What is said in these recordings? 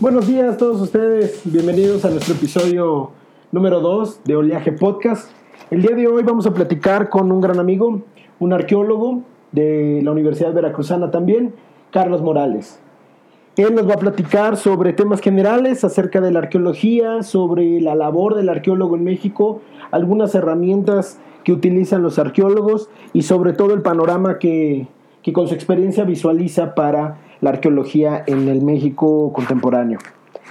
Buenos días a todos ustedes, bienvenidos a nuestro episodio número 2 de Oleaje Podcast. El día de hoy vamos a platicar con un gran amigo, un arqueólogo de la Universidad Veracruzana también, Carlos Morales. Él nos va a platicar sobre temas generales acerca de la arqueología, sobre la labor del arqueólogo en México, algunas herramientas que utilizan los arqueólogos y sobre todo el panorama que, que con su experiencia visualiza para la arqueología en el México contemporáneo.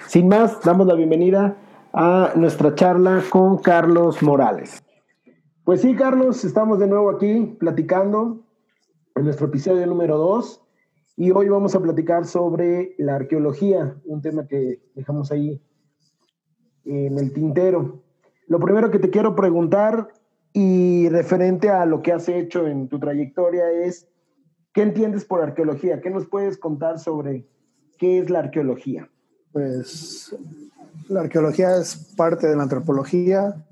Sin más, damos la bienvenida a nuestra charla con Carlos Morales. Pues sí, Carlos, estamos de nuevo aquí platicando en nuestro episodio número 2 y hoy vamos a platicar sobre la arqueología, un tema que dejamos ahí en el tintero. Lo primero que te quiero preguntar y referente a lo que has hecho en tu trayectoria es, ¿qué entiendes por arqueología? ¿Qué nos puedes contar sobre qué es la arqueología? Pues la arqueología es parte de la antropología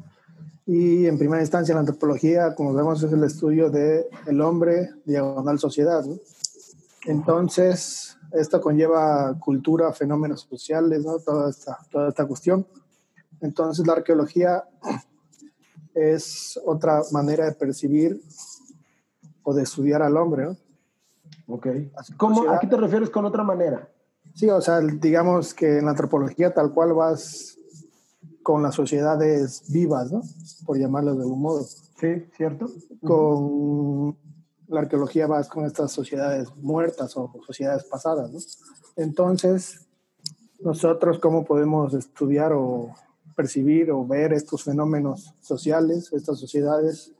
y en primera instancia la antropología, como vemos, es el estudio del el hombre diagonal sociedad. Entonces, esto conlleva cultura, fenómenos sociales, ¿no? toda, esta, toda esta cuestión. Entonces, la arqueología es otra manera de percibir o de estudiar al hombre. ¿no? Ok. ¿Cómo, ¿A qué te refieres con otra manera? Sí, o sea, digamos que en la antropología tal cual vas con las sociedades vivas, ¿no? Por llamarlo de algún modo. Sí, ¿cierto? Con la arqueología vas con estas sociedades muertas o sociedades pasadas, ¿no? Entonces, nosotros cómo podemos estudiar o percibir o ver estos fenómenos sociales, estas sociedades,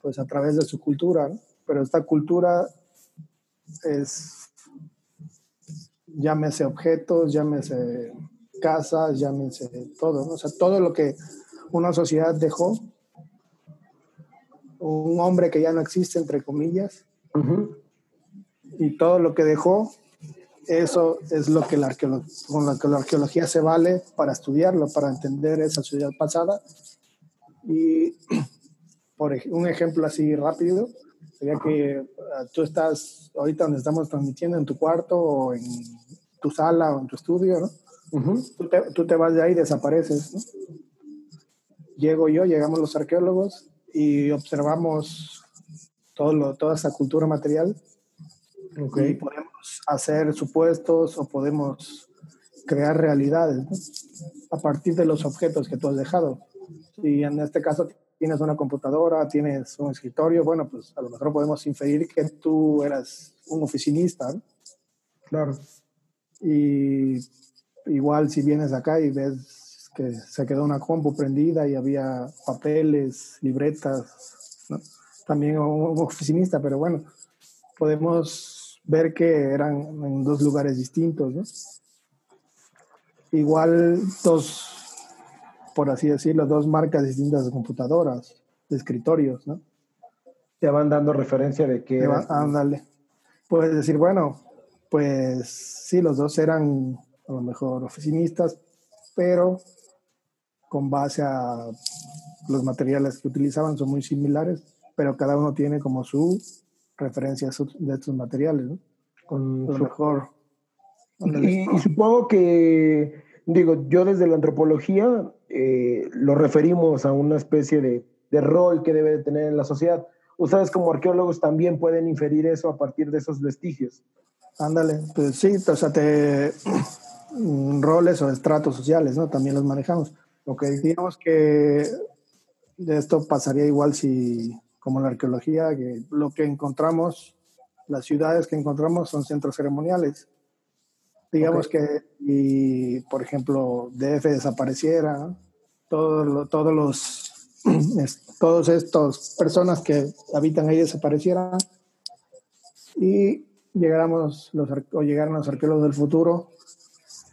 pues a través de su cultura, ¿no? Pero esta cultura es, llámese objetos, llámese casas, llámense todo, ¿no? o sea, todo lo que una sociedad dejó, un hombre que ya no existe, entre comillas, y todo lo que dejó, eso es lo que la con lo que la arqueología se vale para estudiarlo, para entender esa sociedad pasada. Y por un ejemplo así rápido, sería que ah, tú estás ahorita donde estamos transmitiendo en tu cuarto o en tu sala o en tu estudio, ¿no? tú, te, vas de ahí y desapareces. Llego yo, llegamos los arqueólogos y observamos todo toda esa cultura material. Y podemos hacer supuestos o podemos crear realidades a partir de los objetos que tú has dejado. Y en este caso tienes una computadora, tienes un escritorio, bueno, pues a lo mejor podemos inferir que tú eras un oficinista. Claro. Y igual si vienes acá y ves que se quedó una compu prendida y había papeles, libretas, también un oficinista, pero bueno, podemos ver que eran en dos lugares distintos, ¿no? Igual dos, por así decirlo, dos marcas distintas de computadoras, de escritorios, ¿no? Te van dando referencia de que... ándale. Puedes decir, bueno, pues sí, los dos eran a lo mejor oficinistas, pero con base a los materiales que utilizaban son muy similares, pero cada uno tiene como su referencia de estos materiales, ¿no? Con lo mejor. Y, supongo que, digo, yo desde la antropología eh, lo referimos a una especie de, de rol que debe de tener en la sociedad. Ustedes como arqueólogos también pueden inferir eso a partir de esos vestigios. Ándale, pues sí, o sea, te, Mm, roles o estratos sociales, ¿no? También los manejamos. Ok, digamos que esto pasaría igual si, como la arqueología, que lo que encontramos, las ciudades que encontramos son centros ceremoniales. Digamos que, y, por ejemplo, DF desapareciera, todo, todos los, todos estos personas que habitan ahí desaparecieran y llegáramos los, o llegaran los arqueólogos del futuro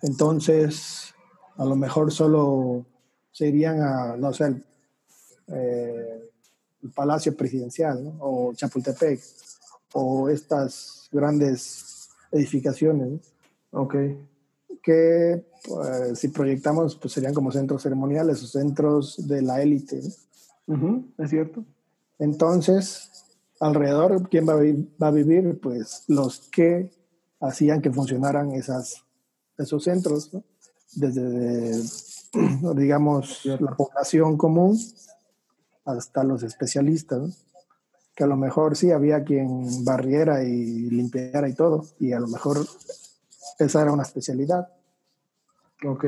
entonces, a lo mejor solo se irían a, no sé, el, eh, Palacio Presidencial o Chapultepec o estas grandes edificaciones. Ok. Que pues, si proyectamos, pues serían como centros ceremoniales o centros de la élite. es cierto. Entonces, alrededor, ¿quién va a, va a vivir? Pues los que hacían que funcionaran esas esos centros, desde, digamos, la población común hasta los especialistas, que a lo mejor sí había quien barriera y limpiara y todo, y a lo mejor esa era una especialidad. Ok.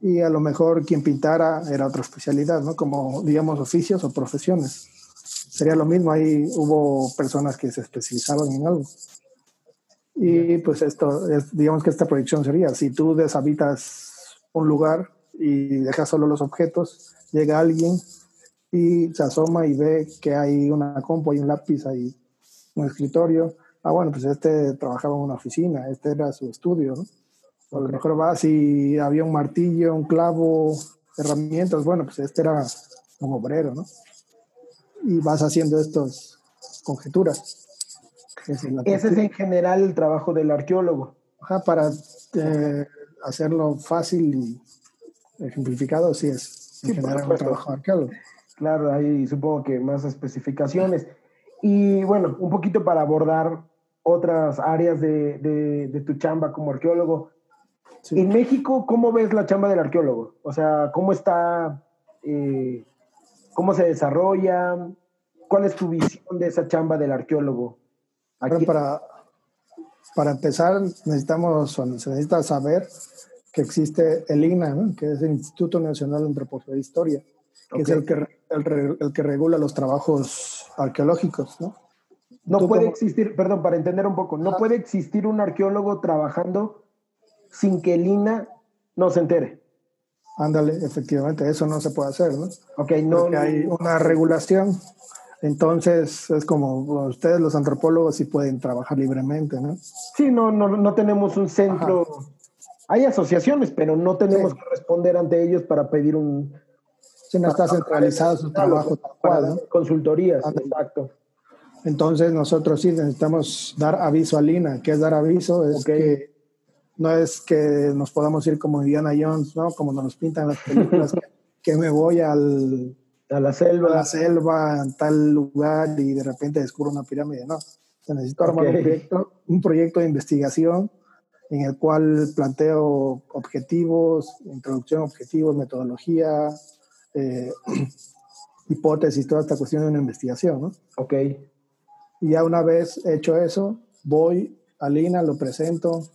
Y a lo mejor quien pintara era otra especialidad, ¿no? Como, digamos, oficios o profesiones. Sería lo mismo, ahí hubo personas que se especializaban en algo. Y pues esto, es, digamos que esta proyección sería, si tú deshabitas un lugar y dejas solo los objetos, llega alguien y se asoma y ve que hay una compu, hay un lápiz, hay un escritorio. Ah, bueno, pues este trabajaba en una oficina, este era su estudio, ¿no? a lo mejor va, si había un martillo, un clavo, herramientas, bueno, pues este era un obrero, ¿no? Y vas haciendo estas conjeturas. Ese es en general el trabajo del arqueólogo. Ajá, para eh, hacerlo fácil y ejemplificado, sí es en general un trabajo arqueólogo. Claro, hay supongo que más especificaciones. Y bueno, un poquito para abordar otras áreas de, de, de tu chamba como arqueólogo. En México, ¿cómo ves la chamba del arqueólogo? O sea, ¿cómo está, eh, cómo se desarrolla? ¿Cuál es tu visión de esa chamba del arqueólogo? para, para empezar, necesitamos, se necesita saber que existe el INA, que es el Instituto Nacional de Antropología e Historia, que es el que, el, que regula los trabajos arqueológicos, ¿no? No puede existir, perdón, para entender un poco, no puede existir un arqueólogo trabajando sin que el INA no se entere. Ándale, efectivamente, eso no se puede hacer, ¿no? Ok, no. Porque hay una regulación. Entonces, es como ustedes, los antropólogos, sí pueden trabajar libremente, ¿no? Sí, no, no, no tenemos un centro. Hay asociaciones, pero no tenemos que responder ante ellos para pedir un. Si no está centralizado su trabajo tal Consultorías, exacto. Entonces, nosotros sí necesitamos dar aviso al INA. ¿Qué es dar aviso? Es que no es que nos podamos ir como Indiana Jones, ¿no? Como nos pintan las películas, que, me voy al, a la selva. A la selva, tal lugar y de repente descubro una pirámide. No, se necesita armar un, proyecto, un proyecto de investigación en el cual planteo objetivos, introducción, objetivos, metodología, eh, hipótesis, toda esta cuestión de una investigación, ¿no? Ok. Y ya una vez hecho eso, voy a Lina, lo presento,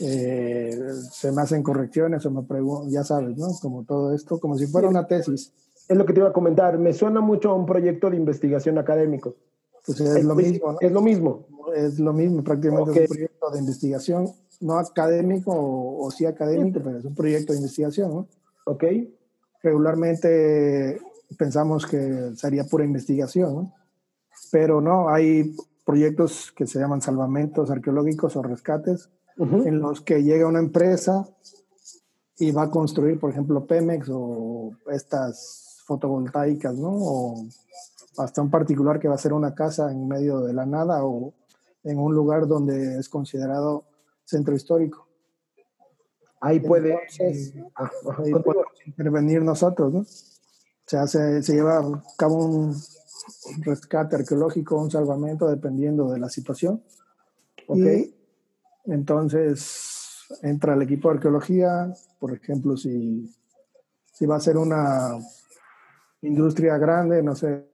eh, se me hacen correcciones o me preguntan, ya sabes, ¿no? Como todo esto, como si fuera una tesis. Es lo que te iba a comentar, me suena mucho a un proyecto de investigación académico. Pues es, lo mismo, ¿no? Es lo mismo. Es lo mismo, prácticamente es un proyecto de investigación, no académico o, sí académico, pero es un proyecto de investigación, ¿no? Ok. Regularmente pensamos que sería pura investigación, ¿no? Pero no, hay proyectos que se llaman salvamentos arqueológicos o rescates, en los que llega una empresa y va a construir, por ejemplo, Pemex o estas fotovoltaicas, ¿no? O hasta un particular que va a hacer una casa en medio de la nada o en un lugar donde es considerado centro histórico. Ahí puede, ah, ahí podemos intervenir nosotros, ¿no? Se, hace, se lleva a cabo un rescate arqueológico, un salvamento, dependiendo de la situación. Okay. Entonces, entra el equipo de arqueología, por ejemplo, si, si va a ser una industria grande, no sé,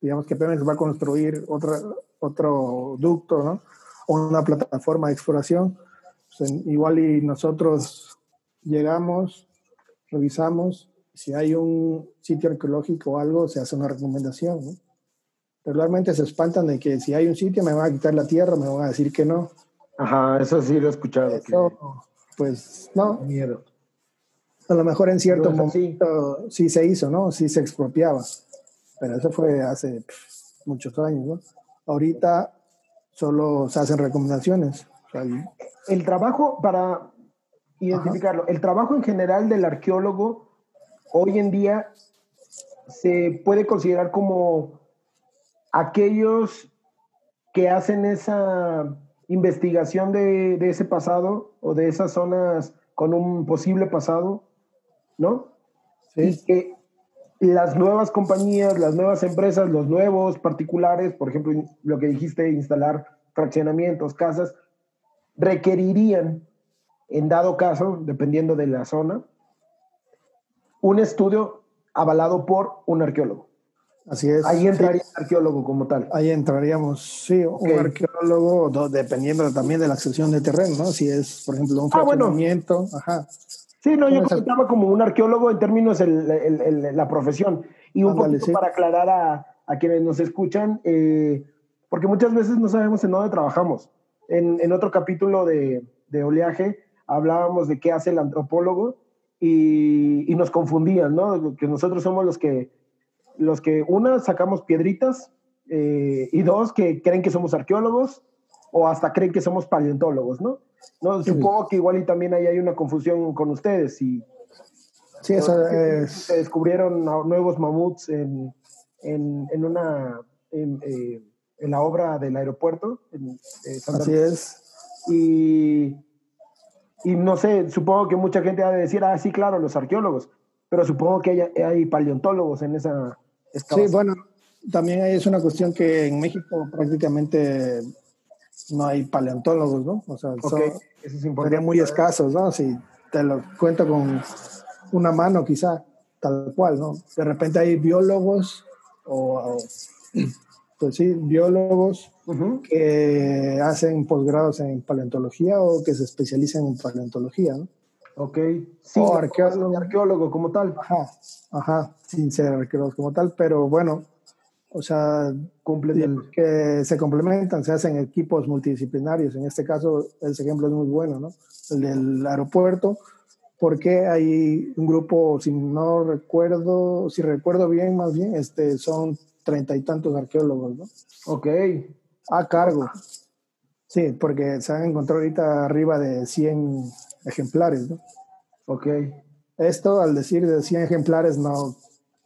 digamos que Pemex va a construir otra, otro ducto, ¿no? O una plataforma de exploración. Pues, igual y nosotros llegamos, revisamos, si hay un sitio arqueológico o algo, se hace una recomendación, ¿no? Regularmente se espantan de que si hay un sitio me van a quitar la tierra, me van a decir que no. Ajá, eso sí lo he escuchado. pues no. Miedo. A lo mejor en cierto momento sí. se hizo, ¿no? Sí se expropiaba. Pero eso fue hace muchos años, ¿no? Ahorita solo se hacen recomendaciones. el trabajo, para identificarlo, el trabajo en general del arqueólogo hoy en día se puede considerar como aquellos que hacen esa investigación de, de, ese pasado o de esas zonas con un posible pasado, ¿no? Sí. Y que las nuevas compañías, las nuevas empresas, los nuevos particulares, por ejemplo, lo que dijiste, instalar fraccionamientos, casas, requerirían en dado caso, dependiendo de la zona, un estudio avalado por un arqueólogo. Así es. Ahí entraría el arqueólogo como tal. Ahí entraríamos, sí, un arqueólogo, dependiendo también de la sección de terreno, ¿no? Si es, por ejemplo, un fraccionamiento, ah, ajá. Sí, no, yo comentaba como un arqueólogo en términos de la profesión. Y un poquito para aclarar a, a, quienes nos escuchan, eh, porque muchas veces no sabemos en dónde trabajamos. En, en otro capítulo de, de, oleaje hablábamos de qué hace el antropólogo y, y nos confundían, ¿no? Que nosotros somos los que los que, una, sacamos piedritas eh, y dos, que creen que somos arqueólogos o hasta creen que somos paleontólogos, ¿no? no supongo que igual y también ahí hay una confusión con ustedes y sí, eso es... se descubrieron nuevos mamuts en, en, en una en, eh, en, la obra del aeropuerto. En, eh, Así es. Y, y no sé, supongo que mucha gente ha de decir, ah, sí, claro, los arqueólogos, pero supongo que hay, hay paleontólogos en esa, Sí, bueno, también es una cuestión que en México prácticamente no hay paleontólogos, ¿no? O sea, serían muy escasos, ¿no? Si te lo cuento con una mano quizá, tal cual, ¿no? De repente hay biólogos o, pues sí, biólogos que hacen posgrados en paleontología o que se especializan en paleontología, ¿no? Ok. Sí, o arqueólogo. arqueólogo como tal. Ajá, ajá, sin ser arqueólogos como tal, pero bueno, o sea, que se complementan, se hacen equipos multidisciplinarios. En este caso, ese ejemplo es muy bueno, ¿no? El del aeropuerto, porque hay un grupo, si no recuerdo, si recuerdo bien, más bien, este, son treinta y tantos arqueólogos, ¿no? Ok. A cargo. Sí, porque se han encontrado ahorita arriba de 100 ejemplares, ¿no? Ok. Esto, al decir de 100 ejemplares, no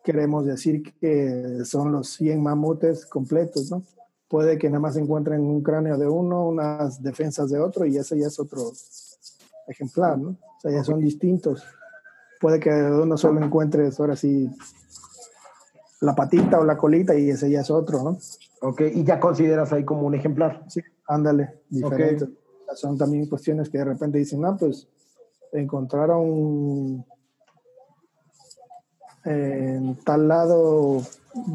queremos decir que son los 100 mamutes completos, ¿no? Puede que nada más encuentren un cráneo de uno, unas defensas de otro, y ese ya es otro ejemplar, ¿no? O sea, ya son distintos. Puede que uno solo encuentres ahora sí la patita o la colita y ese ya es otro, ¿no? Ok, y ya consideras ahí como un ejemplar. Sí, ándale, diferente. Son también cuestiones que de repente dicen, ah, pues encontraron en tal lado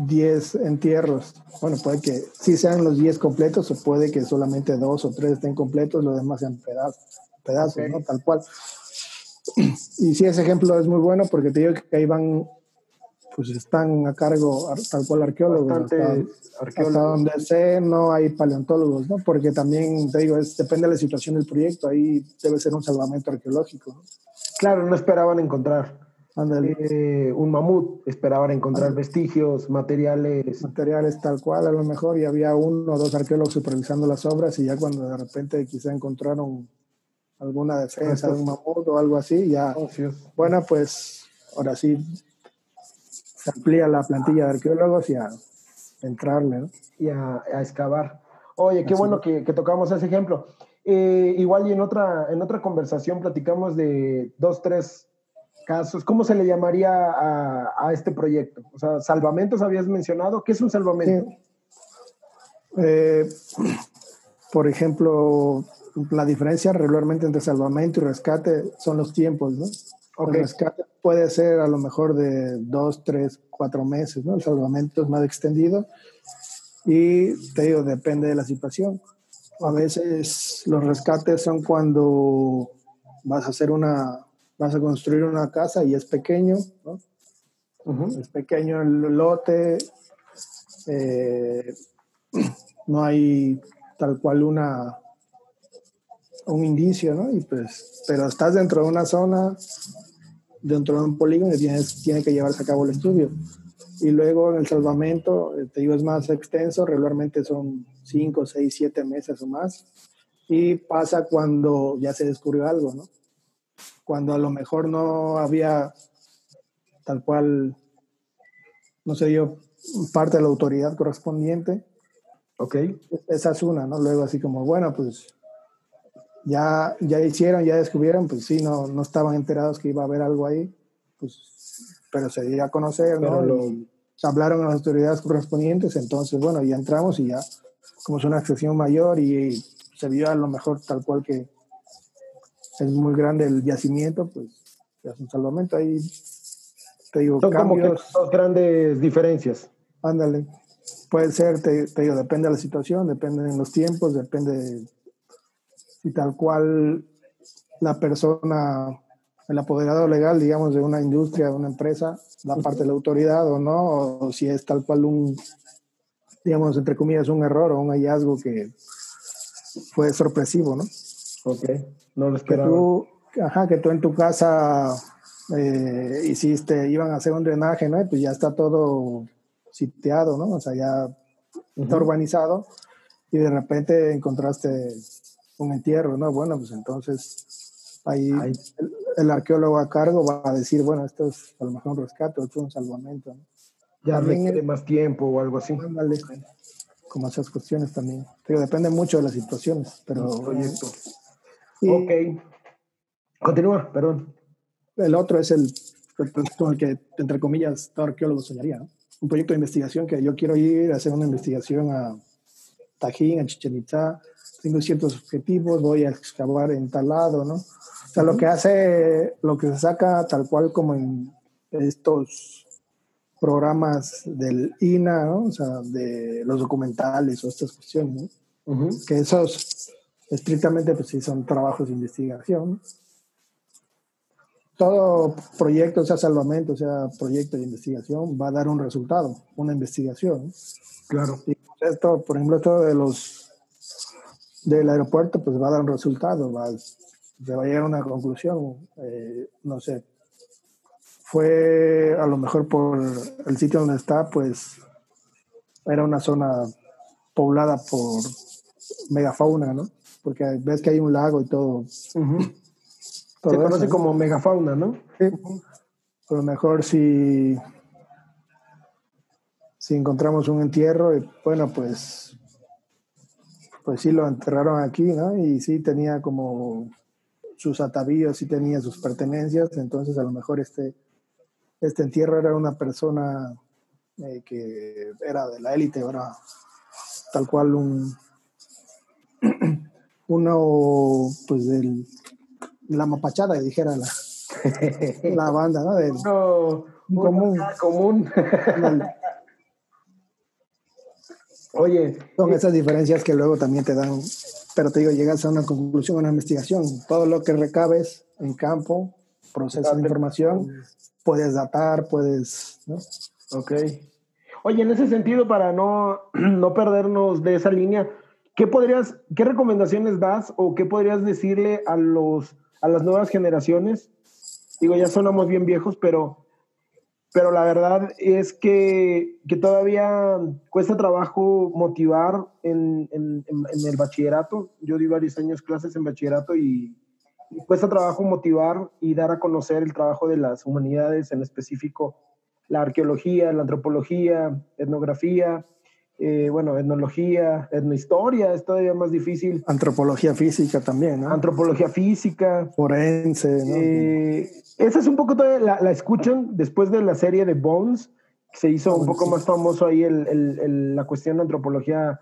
10 entierros. Bueno, puede que sí sean los 10 completos o puede que solamente dos o tres estén completos, los demás sean pedazos, pedazos ¿no? Tal cual. Y sí, ese ejemplo es muy bueno porque te digo que ahí van pues están a cargo tal cual arqueólogos. Hasta, donde sé no hay paleontólogos, ¿no? Porque también, te digo, es, depende de la situación del proyecto, ahí debe ser un salvamento arqueológico. Claro, no esperaban encontrar eh, un mamut, esperaban encontrar vestigios, materiales. Materiales tal cual, a lo mejor, y había uno o dos arqueólogos supervisando las obras y ya cuando de repente quizá encontraron alguna defensa de un mamut o algo así, ya, oh, bueno, pues ahora sí amplía la plantilla de arqueólogos y a entrarle, Y a, excavar. Oye, qué bueno que, tocamos ese ejemplo. Eh, igual y en otra, en otra conversación platicamos de dos, tres casos. ¿Cómo se le llamaría a, este proyecto? O sea, salvamentos habías mencionado. ¿Qué es un salvamento? Eh, por ejemplo, la diferencia regularmente entre salvamento y rescate son los tiempos, ¿no? El rescate puede ser a lo mejor de dos, tres, cuatro meses, ¿no? El salvamento es más extendido y te digo, depende de la situación. A veces los rescates son cuando vas a hacer una, vas a construir una casa y es pequeño, ¿no? Es pequeño el lote, eh, no hay tal cual una un indicio, ¿no? Y pues, pero estás dentro de una zona, dentro de un polígono y tienes, tiene que llevarse a cabo el estudio. Y luego en el salvamento, eh, te digo, es más extenso, regularmente son 5, 6, 7 meses o más. Y pasa cuando ya se descubrió algo, ¿no? Cuando a lo mejor no había tal cual, no se dio parte de la autoridad correspondiente. Ok. Esa es una, ¿no? Luego así como, bueno, pues ya, ya hicieron, ya descubrieron, pues sí, no, no estaban enterados que iba a haber algo ahí, pues, pero se dio a conocer, ¿no? hablaron a las autoridades correspondientes, entonces, bueno, ya entramos y ya, como es una excepción mayor y se vio a lo mejor tal cual que es muy grande el yacimiento, pues es un salvamento. Ahí te digo, Son como que dos grandes diferencias. Ándale. Puede ser, te, digo, depende de la situación, depende de los tiempos, depende si tal cual la persona, el apoderado legal, digamos, de una industria, de una empresa, la parte de la autoridad o no, o si es tal cual un, digamos, entre comillas, un error o un hallazgo que fue sorpresivo, ¿no? Ok, no lo esperaba. Que tú, ajá, que tú en tu casa eh, hiciste, iban a hacer un drenaje, ¿no? Pues ya está todo sitiado, ¿no? O sea, ya está urbanizado y de repente encontraste un entierro, ¿no? Bueno, pues entonces ahí el, arqueólogo a cargo va a decir, bueno, esto es a lo mejor un rescate, esto es un salvamento, ¿no? Ya requiere más tiempo o algo así. como esas cuestiones también. Pero depende mucho de las situaciones, pero... Proyecto. ok. Continúa, perdón. El otro es el, el que, entre comillas, todo arqueólogo soñaría, ¿no? Un proyecto de investigación que yo quiero ir a hacer una investigación a Tajín, a Chichen Itza. Tengo ciertos objetivos, voy a excavar en tal lado, ¿no? O sea, lo que hace, lo que se saca tal cual como en estos programas del INA, ¿no? o sea, de los documentales o estas cuestiones, ¿no? que esos estrictamente pues sí son trabajos de investigación. Todo proyecto, sea salvamento, sea proyecto de investigación, va a dar un resultado, una investigación. Claro. Y esto, por ejemplo, esto de los del aeropuerto, pues va a dar un resultado, va, se va a llegar a una conclusión, eh, no sé, fue a lo mejor por el sitio donde está, pues era una zona poblada por megafauna, ¿no? Porque ves que hay un lago y todo. Se conoce como megafauna, ¿no? Sí. A lo mejor si, si encontramos un entierro, y, bueno, pues, pues sí lo enterraron aquí, ¿no? Y sí tenía como sus atavíos, sí tenía sus pertenencias, entonces a lo mejor este este entierro era una persona eh, que era de la élite, era tal cual un uno pues del la mapachada dijera la, la banda ¿no? Del, común común oye son esas diferencias que luego también te dan pero te digo llegas a una conclusión a una investigación todo lo que recabes en campo proceso de información puedes datar, puedes, ¿no? Ok. Oye, en ese sentido, para no, no perdernos de esa línea, ¿qué podrías, qué recomendaciones das o qué podrías decirle a los, a las nuevas generaciones? Digo, ya sonamos bien viejos, pero, pero la verdad es que, que todavía cuesta trabajo motivar en, en, el bachillerato. Yo di varios años clases en bachillerato y, cuesta trabajo motivar y dar a conocer el trabajo de las humanidades, en específico la arqueología, la antropología, etnografía, eh, bueno, etnología, etnohistoria, es todavía más difícil. Antropología física también, ¿no? Antropología física. Forense, ¿no? Eh, esa es un poco, todavía, la, escuchan después de la serie de Bones, que se hizo un poco más famoso ahí el, el, la cuestión de antropología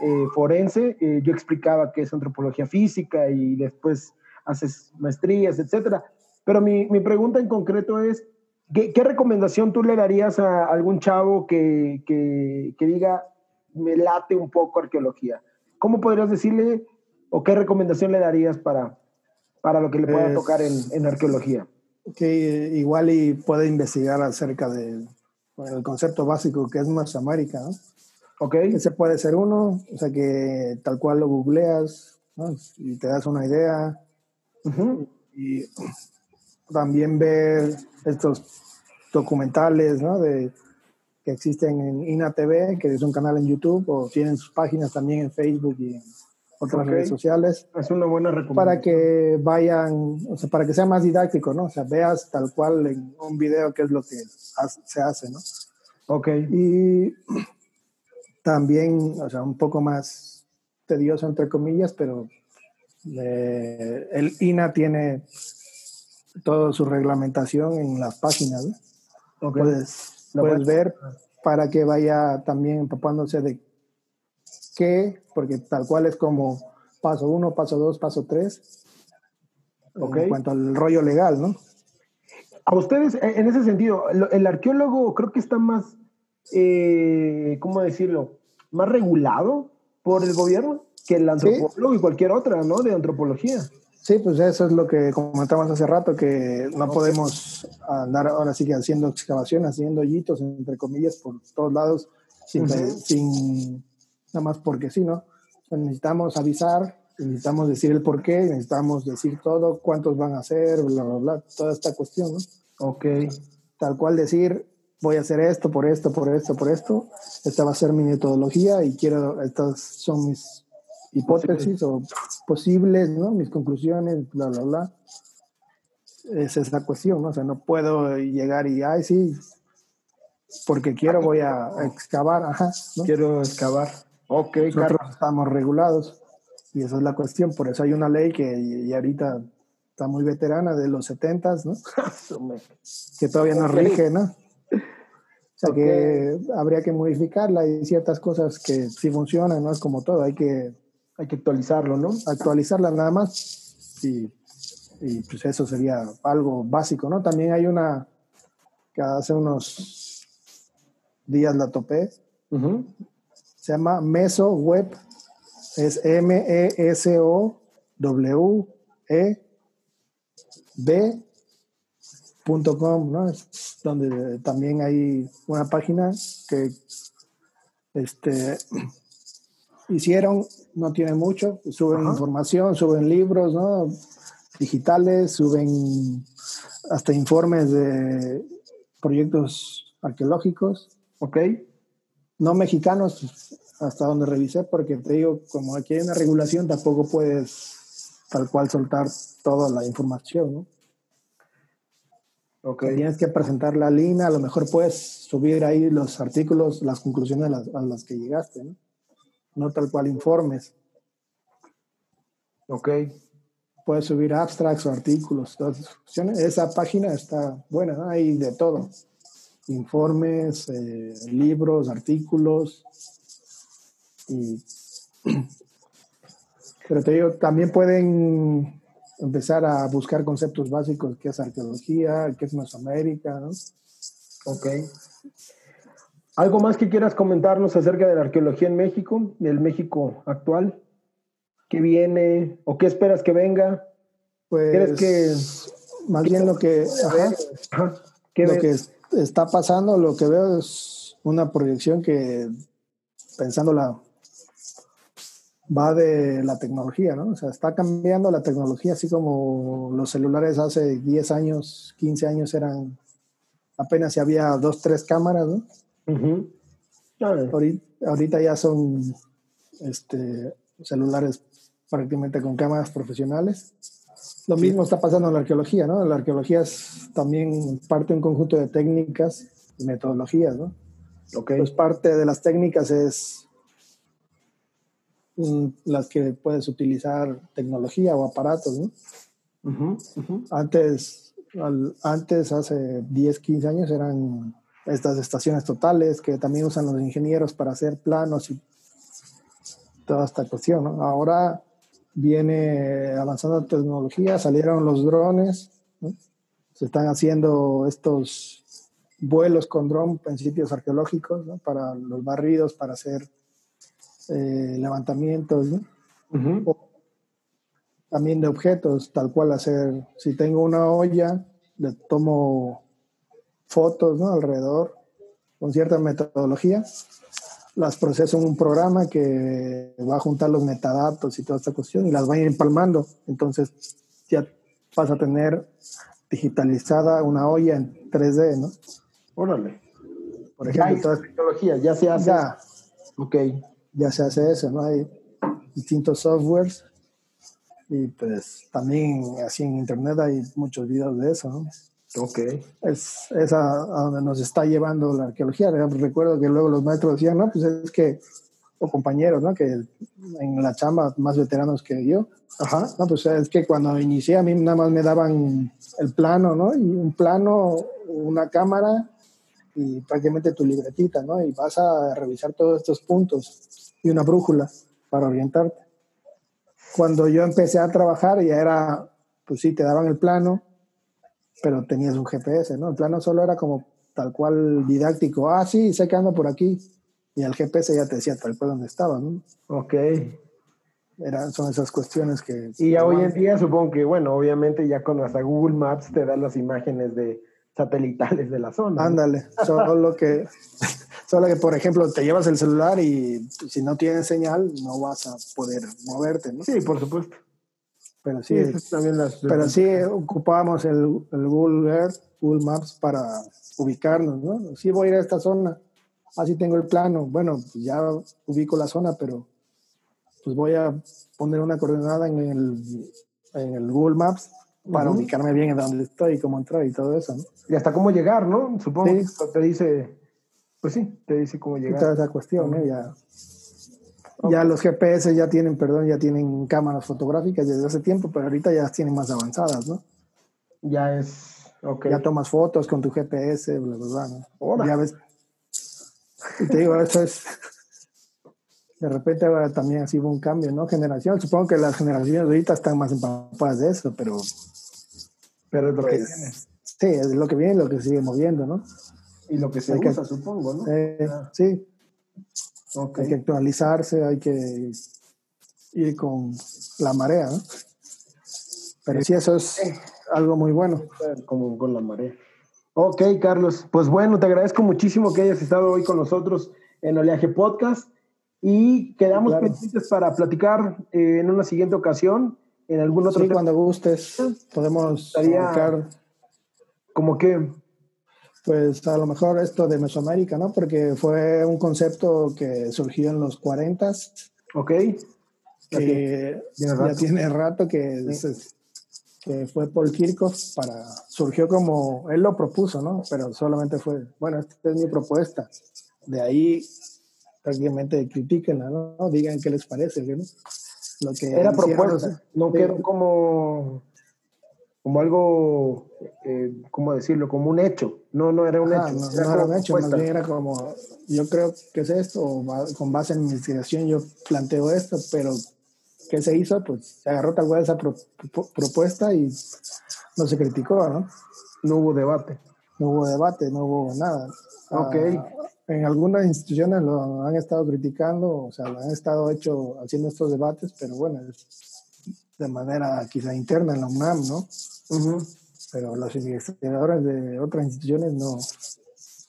eh, forense. yo explicaba qué es antropología física y después haces maestrías, etcétera. Pero mi, mi, pregunta en concreto es, ¿qué, ¿qué, recomendación tú le darías a algún chavo que, que, que, diga, me late un poco arqueología? ¿Cómo podrías decirle o qué recomendación le darías para, para lo que le pueda pues, tocar en, en, arqueología? Que igual y puede investigar acerca del el concepto básico que es Mesoamérica, ¿no? Ok. Ese puede ser uno, o sea que tal cual lo googleas ¿no? y te das una idea y también ver estos documentales ¿no? de, que existen en INATV, que es un canal en YouTube, o tienen sus páginas también en Facebook y en otras redes sociales. Es una buena recomendación. Para que vayan, o sea, para que sea más didáctico, ¿no? O sea, veas tal cual en un video qué es lo que se hace, ¿no? Ok. Y también, o sea, un poco más tedioso, entre comillas, pero el INA tiene toda su reglamentación en las páginas. Puedes, puedes ver para que vaya también empapándose de qué, porque tal cual es como paso uno, paso dos, paso tres. en cuanto al rollo legal, ¿no? A ustedes, en ese sentido, el arqueólogo creo que está más, eh, ¿cómo decirlo? Más regulado por el gobierno que el antropólogo y cualquier otra, ¿no? De antropología. Sí, pues eso es lo que comentábamos hace rato, que no podemos andar ahora sí que haciendo excavaciones, haciendo hoyitos, entre comillas, por todos lados, sin, sin nada más porque sí, ¿no? necesitamos avisar, necesitamos decir el por qué, necesitamos decir todo, cuántos van a ser, bla, bla, bla, toda esta cuestión, ¿no? Ok. Tal cual decir, voy a hacer esto, por esto, por esto, por esto, esta va a ser mi metodología y quiero, estas son mis hipótesis o posibles, ¿no? Mis conclusiones, bla, bla, bla. Esa es la cuestión, ¿no? O sea, no puedo llegar y, ay, sí, porque quiero voy a excavar, ajá, ¿no? Quiero excavar. Ok, Nosotros estamos regulados y esa es la cuestión. Por eso hay una ley que y ahorita está muy veterana de los 70, ¿no? que todavía no rige, ¿no? O sea que habría que modificarla y ciertas cosas que sí funcionan, ¿no? Es como todo, hay que, hay que actualizarlo, ¿no? Actualizarla nada más y, y pues eso sería algo básico, ¿no? También hay una que hace unos días la topé, se llama Meso Web, es M-E-S-O-W-E-B.com, ¿no? Es donde también hay una página que este, hicieron, no tiene mucho, suben información, suben libros, ¿no? Digitales, suben hasta informes de proyectos arqueológicos. Ok no mexicanos, hasta donde revisé, porque te digo, como aquí hay una regulación, tampoco puedes tal cual soltar toda la información, ¿no? Okay. Tienes que presentar la línea, a lo mejor puedes subir ahí los artículos, las conclusiones a las, a las que llegaste, ¿no? No tal cual informes. Ok. Puedes subir abstracts o artículos. Esa página está buena, ¿no? Hay de todo informes, eh, libros, artículos. Y, pero te digo, también pueden empezar a buscar conceptos básicos, qué es arqueología, qué es Mesoamérica, ¿no? Ok. ¿Algo más que quieras comentarnos acerca de la arqueología en México, del México actual? ¿Qué viene o qué esperas que venga? Pues, que más bien lo que, ¿qué lo que está pasando, lo que veo es una proyección que, pensándola, va de la tecnología, ¿no? O sea, está cambiando la tecnología, así como los celulares hace 10 años, 15 años eran, apenas si había dos, tres cámaras, ¿no? Ahorita, ya son este, celulares prácticamente con cámaras profesionales. Lo mismo está pasando en la arqueología, ¿no? La arqueología es también parte de un conjunto de técnicas y metodologías, ¿no? Okay. Pues parte de las técnicas es mm, las que puedes utilizar tecnología o aparatos, ¿no? Antes, antes, hace 10, 15 años, eran estas estaciones totales que también usan los ingenieros para hacer planos y toda esta cuestión, ¿no? Ahora viene avanzando la tecnología, salieron los drones, se están haciendo estos vuelos con dron en sitios arqueológicos para los barridos, para hacer eh, levantamientos, también de objetos, tal cual hacer, si tengo una olla, le tomo fotos alrededor con cierta metodología las proceso en un programa que va a juntar los metadatos y toda esta cuestión y las va a ir empalmando. Entonces ya vas a tener digitalizada una olla en 3D, ¿no? Órale. Por ejemplo, toda tecnología, ya se hace. Ya. Ok. Ya se hace eso, ¿no? Hay distintos softwares y pues también así en internet hay muchos videos de eso, ¿no? Ok. Es, es a, donde nos está llevando la arqueología. Recuerdo que luego los maestros decían, no, pues es que, o compañeros, ¿no? Que en la chamba más veteranos que yo, ajá, no, pues es que cuando inicié a mí nada más me daban el plano, ¿no? Y un plano, una cámara y prácticamente tu libretita, ¿no? Y vas a revisar todos estos puntos y una brújula para orientarte. Cuando yo empecé a trabajar ya era pues sí, te daban el plano, pero tenías un GPS, ¿no? El plano solo era como tal cual didáctico. Ah, sí, sé que ando por aquí. Y el GPS ya te decía tal cual dónde estaba, ¿no? Ok. Eran, son esas cuestiones que... Y ya hoy en día supongo que, bueno, obviamente ya con hasta Google Maps te da las imágenes de satelitales de la zona. Ándale, solo que, solo que, por ejemplo, te llevas el celular y si no tienes señal no vas a poder moverte, ¿no? Sí, por supuesto. Pero sí, también las, pero sí ocupábamos el, el, Google Earth, Google Maps para ubicarnos, ¿no? Sí voy a ir a esta zona, así tengo el plano. Bueno, ya ubico la zona, pero pues voy a poner una coordenada en el, en el Google Maps para ubicarme bien en dónde estoy, cómo entrar y todo eso, ¿no? Y hasta cómo llegar, ¿no? Supongo que te dice, pues sí, te dice cómo llegar. Toda esa cuestión, ¿no? Ya, ya los GPS ya tienen, perdón, ya tienen cámaras fotográficas desde hace tiempo, pero ahorita ya las tienen más avanzadas, ¿no? Ya es. Ya tomas fotos con tu GPS, bla, bla, bla, ¿no? Ya ves. Y te digo, eso es de repente también así hubo un cambio, ¿no? Generación. Supongo que las generaciones ahorita están más empapadas de eso, pero. Pero es lo que pues, viene. Sí, es lo que viene, lo que sigue moviendo, ¿no? Y lo que se usa, supongo, ¿no? Eh, Sí. Hay que actualizarse, hay que ir con la marea, ¿no? Pero sí, eso es algo muy bueno. Como con la marea. Ok, Carlos. Pues bueno, te agradezco muchísimo que hayas estado hoy con nosotros en Oleaje Podcast. Y quedamos pendientes para platicar eh, en una siguiente ocasión, en algún otro sí, cuando gustes, podemos hablar como que pues a lo mejor esto de Mesoamérica, ¿no? Porque fue un concepto que surgió en los 40 Ok. Que ya tiene rato que, que fue Paul Kirchhoff para surgió como él lo propuso, ¿no? Pero solamente fue, bueno, esta es mi propuesta. De ahí prácticamente critíquenla, ¿no? Digan qué les parece, ¿no? Lo que era propuesta, no quedó como, como algo, eh, ¿cómo decirlo? Como un hecho. No, no era un hecho. No, era, un hecho, más bien era como, yo creo que es esto, con base en mi investigación yo planteo esto, pero ¿qué se hizo? Pues se agarró tal cual esa propuesta y no se criticó, ¿no? No hubo debate. No hubo debate, no hubo nada. Ok. Ah, en algunas instituciones lo han estado criticando, o sea, lo han estado hecho haciendo estos debates, pero bueno, de manera quizá interna en la UNAM, ¿no? Pero los investigadores de otras instituciones no.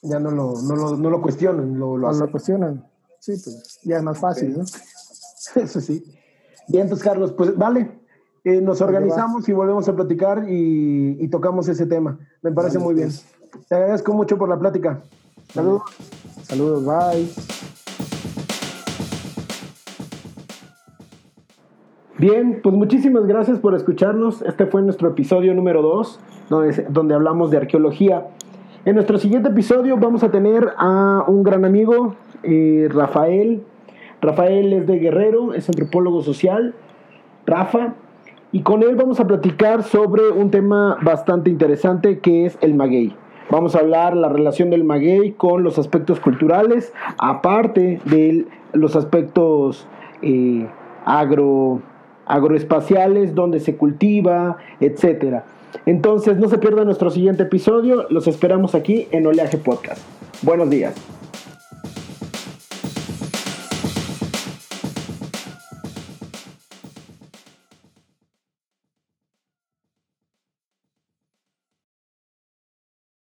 Ya no lo, no lo, no lo cuestionan, lo, lo, lo cuestionan. Sí, pues ya es más fácil, ¿no? Eso sí. Bien, pues Carlos, pues vale, eh, nos organizamos y volvemos a platicar y, y, tocamos ese tema. Me parece muy bien. Pues. Te agradezco mucho por la plática. Saludos. Saludos, bye. Bien, pues muchísimas gracias por escucharnos. Este fue nuestro episodio número 2, donde, hablamos de arqueología. En nuestro siguiente episodio vamos a tener a un gran amigo, eh, Rafael. Rafael es de Guerrero, es antropólogo social, Rafa, y con él vamos a platicar sobre un tema bastante interesante que es el maguey. Vamos a hablar la relación del maguey con los aspectos culturales, aparte de los aspectos eh, agro, agroespaciales, donde se cultiva, etc. Entonces, no se pierda nuestro siguiente episodio. Los esperamos aquí en Oleaje Podcast. Buenos días.